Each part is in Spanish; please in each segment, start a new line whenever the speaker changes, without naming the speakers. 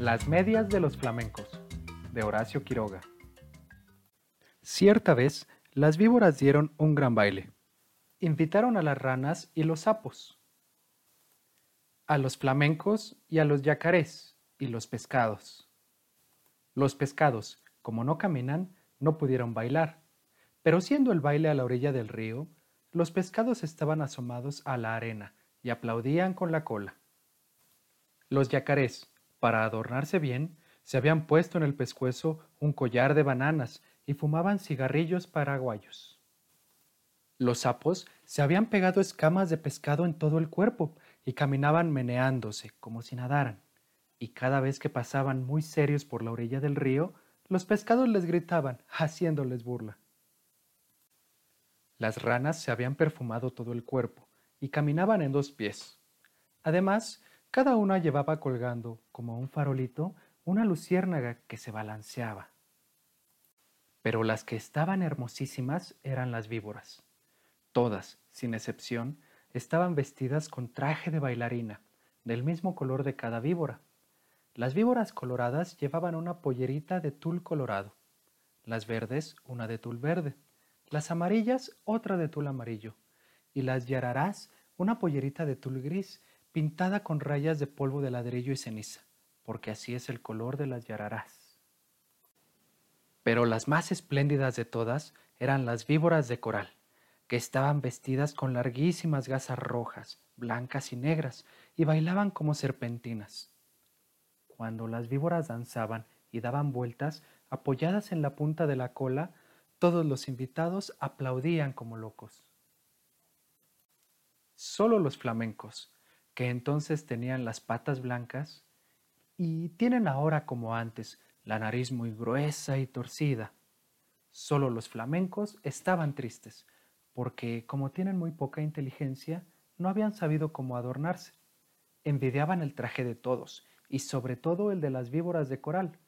Las medias de los flamencos, de Horacio Quiroga. Cierta vez, las víboras dieron un gran baile. Invitaron a las ranas y los sapos, a los flamencos y a los yacarés y los pescados. Los pescados, como no caminan, no pudieron bailar, pero siendo el baile a la orilla del río, los pescados estaban asomados a la arena y aplaudían con la cola. Los yacarés, para adornarse bien, se habían puesto en el pescuezo un collar de bananas y fumaban cigarrillos paraguayos. Los sapos se habían pegado escamas de pescado en todo el cuerpo y caminaban meneándose como si nadaran. Y cada vez que pasaban muy serios por la orilla del río, los pescados les gritaban, haciéndoles burla. Las ranas se habían perfumado todo el cuerpo y caminaban en dos pies. Además, cada una llevaba colgando, como un farolito, una luciérnaga que se balanceaba. Pero las que estaban hermosísimas eran las víboras. Todas, sin excepción, estaban vestidas con traje de bailarina, del mismo color de cada víbora. Las víboras coloradas llevaban una pollerita de tul colorado, las verdes una de tul verde, las amarillas otra de tul amarillo, y las yararás una pollerita de tul gris pintada con rayas de polvo de ladrillo y ceniza, porque así es el color de las yararás. Pero las más espléndidas de todas eran las víboras de coral, que estaban vestidas con larguísimas gasas rojas, blancas y negras, y bailaban como serpentinas. Cuando las víboras danzaban y daban vueltas, apoyadas en la punta de la cola, todos los invitados aplaudían como locos. Solo los flamencos, que entonces tenían las patas blancas, y tienen ahora como antes la nariz muy gruesa y torcida. Solo los flamencos estaban tristes, porque como tienen muy poca inteligencia, no habían sabido cómo adornarse. Envidiaban el traje de todos, y sobre todo el de las víboras de coral.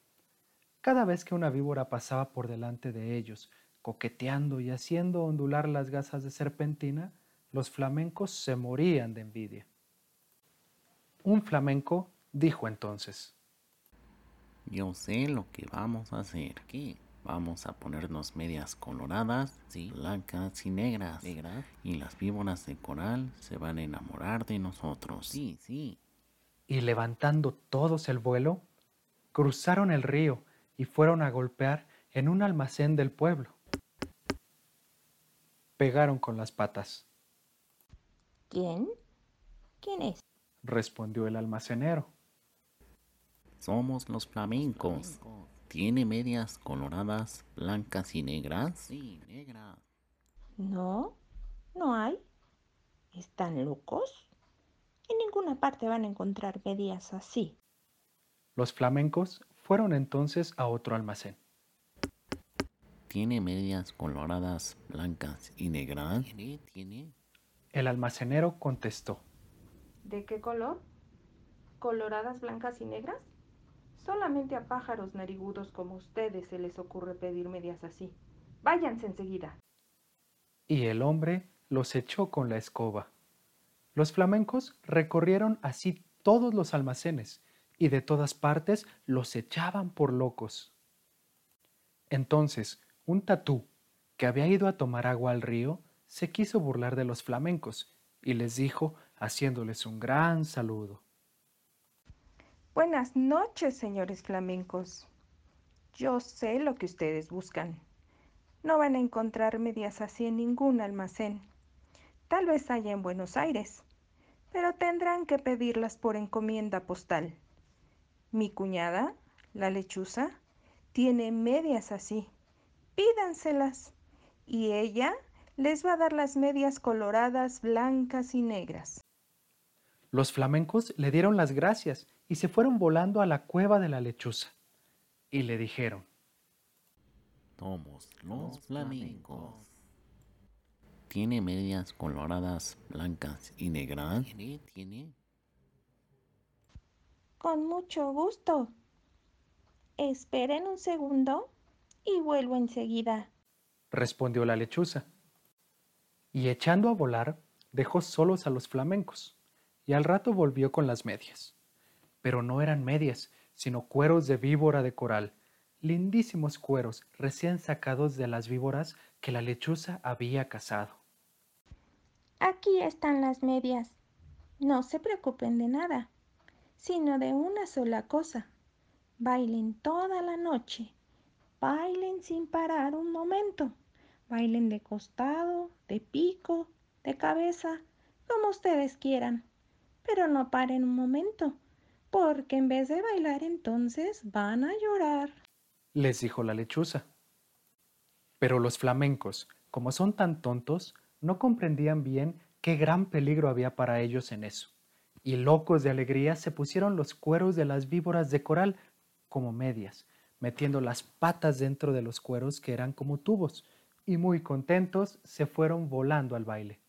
Cada vez que una víbora pasaba por delante de ellos, coqueteando y haciendo ondular las gasas de serpentina, los flamencos se morían de envidia. Un flamenco dijo entonces,
Yo sé lo que vamos a hacer aquí. Vamos a ponernos medias coloradas, ¿sí? blancas y negras. negras. Y las víboras de coral se van a enamorar de nosotros. Sí, sí.
Y levantando todos el vuelo, cruzaron el río y fueron a golpear en un almacén del pueblo. Pegaron con las patas.
¿Quién? ¿Quién es?
Respondió el almacenero.
Somos los flamencos. ¿Tiene medias coloradas, blancas y negras?
Sí, negras. No, no hay. ¿Están locos? En ninguna parte van a encontrar medias así.
Los flamencos fueron entonces a otro almacén.
¿Tiene medias coloradas, blancas y negras? ¿Tiene? ¿Tiene?
El almacenero contestó.
¿De qué color? ¿Coloradas, blancas y negras? Solamente a pájaros narigudos como ustedes se les ocurre pedir medias así. Váyanse enseguida.
Y el hombre los echó con la escoba. Los flamencos recorrieron así todos los almacenes y de todas partes los echaban por locos. Entonces, un tatú, que había ido a tomar agua al río, se quiso burlar de los flamencos y les dijo, haciéndoles un gran saludo.
Buenas noches, señores flamencos. Yo sé lo que ustedes buscan. No van a encontrar medias así en ningún almacén. Tal vez haya en Buenos Aires, pero tendrán que pedirlas por encomienda postal. Mi cuñada, la lechuza, tiene medias así. Pídanselas. Y ella les va a dar las medias coloradas, blancas y negras.
Los flamencos le dieron las gracias y se fueron volando a la cueva de la lechuza. Y le dijeron,
Somos los flamencos. ¿Tiene medias coloradas, blancas y negras? ¿Tiene? ¿Tiene?
Con mucho gusto. Esperen un segundo y vuelvo enseguida.
Respondió la lechuza. Y echando a volar, dejó solos a los flamencos, y al rato volvió con las medias pero no eran medias, sino cueros de víbora de coral, lindísimos cueros recién sacados de las víboras que la lechuza había cazado.
Aquí están las medias. No se preocupen de nada, sino de una sola cosa. Bailen toda la noche. Bailen sin parar un momento. Bailen de costado, de pico, de cabeza, como ustedes quieran. Pero no paren un momento, porque en vez de bailar entonces van a llorar
les dijo la lechuza. Pero los flamencos, como son tan tontos, no comprendían bien qué gran peligro había para ellos en eso, y locos de alegría se pusieron los cueros de las víboras de coral como medias, metiendo las patas dentro de los cueros que eran como tubos, y muy contentos se fueron volando al baile.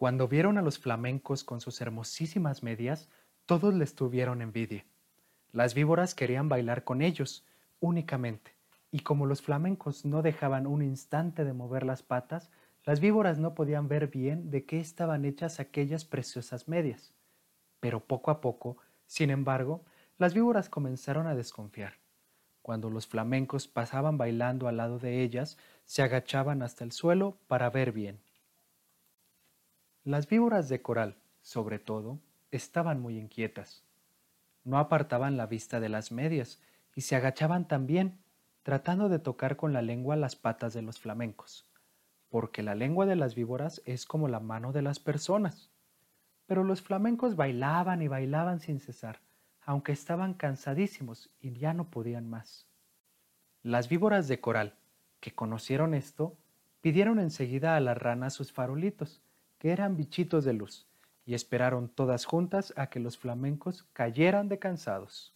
Cuando vieron a los flamencos con sus hermosísimas medias, todos les tuvieron envidia. Las víboras querían bailar con ellos únicamente, y como los flamencos no dejaban un instante de mover las patas, las víboras no podían ver bien de qué estaban hechas aquellas preciosas medias. Pero poco a poco, sin embargo, las víboras comenzaron a desconfiar. Cuando los flamencos pasaban bailando al lado de ellas, se agachaban hasta el suelo para ver bien. Las víboras de coral, sobre todo, estaban muy inquietas no apartaban la vista de las medias y se agachaban también, tratando de tocar con la lengua las patas de los flamencos, porque la lengua de las víboras es como la mano de las personas. Pero los flamencos bailaban y bailaban sin cesar, aunque estaban cansadísimos y ya no podían más. Las víboras de coral, que conocieron esto, pidieron enseguida a las ranas sus farolitos, que eran bichitos de luz, y esperaron todas juntas a que los flamencos cayeran de cansados.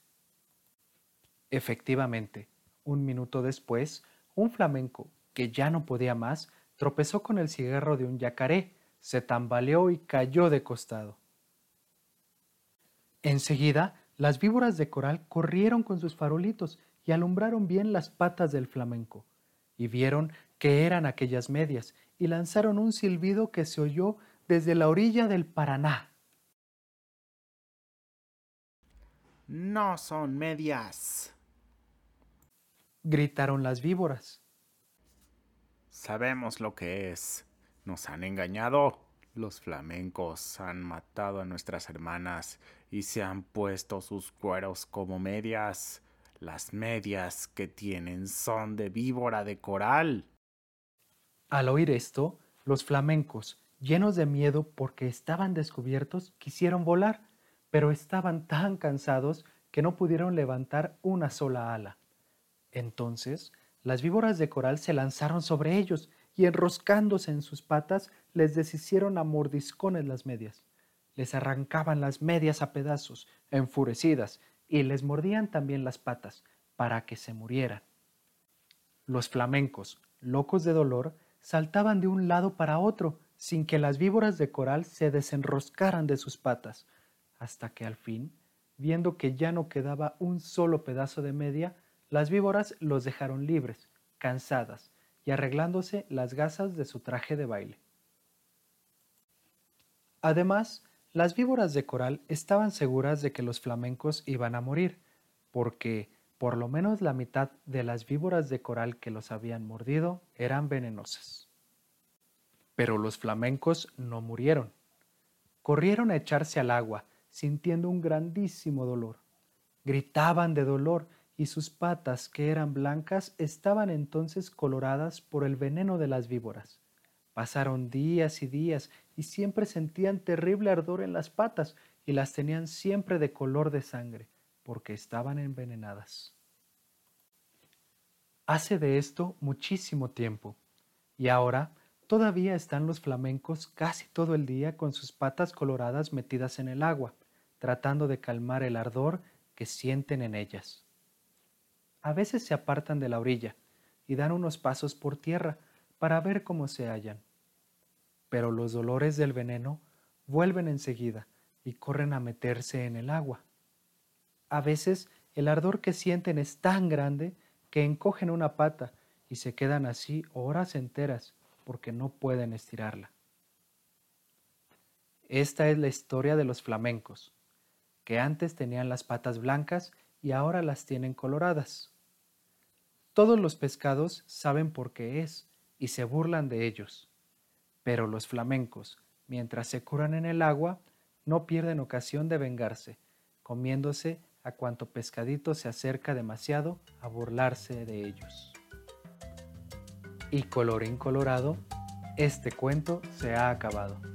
Efectivamente, un minuto después, un flamenco, que ya no podía más, tropezó con el cigarro de un yacaré, se tambaleó y cayó de costado. Enseguida, las víboras de coral corrieron con sus farolitos y alumbraron bien las patas del flamenco, y vieron que eran aquellas medias, y lanzaron un silbido que se oyó desde la orilla del Paraná.
No son medias.
gritaron las víboras.
Sabemos lo que es. Nos han engañado. Los flamencos han matado a nuestras hermanas y se han puesto sus cueros como medias. Las medias que tienen son de víbora de coral.
Al oír esto, los flamencos, llenos de miedo porque estaban descubiertos, quisieron volar, pero estaban tan cansados que no pudieron levantar una sola ala. Entonces, las víboras de coral se lanzaron sobre ellos y enroscándose en sus patas les deshicieron a mordiscones las medias. Les arrancaban las medias a pedazos, enfurecidas, y les mordían también las patas, para que se murieran. Los flamencos, locos de dolor, saltaban de un lado para otro, sin que las víboras de coral se desenroscaran de sus patas, hasta que al fin, viendo que ya no quedaba un solo pedazo de media, las víboras los dejaron libres, cansadas, y arreglándose las gasas de su traje de baile. Además, las víboras de coral estaban seguras de que los flamencos iban a morir, porque por lo menos la mitad de las víboras de coral que los habían mordido eran venenosas. Pero los flamencos no murieron. Corrieron a echarse al agua, sintiendo un grandísimo dolor. Gritaban de dolor y sus patas, que eran blancas, estaban entonces coloradas por el veneno de las víboras. Pasaron días y días y siempre sentían terrible ardor en las patas y las tenían siempre de color de sangre, porque estaban envenenadas. Hace de esto muchísimo tiempo, y ahora Todavía están los flamencos casi todo el día con sus patas coloradas metidas en el agua, tratando de calmar el ardor que sienten en ellas. A veces se apartan de la orilla y dan unos pasos por tierra para ver cómo se hallan. Pero los dolores del veneno vuelven enseguida y corren a meterse en el agua. A veces el ardor que sienten es tan grande que encogen una pata y se quedan así horas enteras porque no pueden estirarla. Esta es la historia de los flamencos. que antes tenían las patas blancas y ahora las tienen coloradas. Todos los pescados saben por qué es y se burlan de ellos, pero los flamencos, mientras se curan en el agua, no pierden ocasión de vengarse, comiéndose a cuanto pescadito se acerca demasiado a burlarse de ellos. Y colorín colorado, este cuento se ha acabado.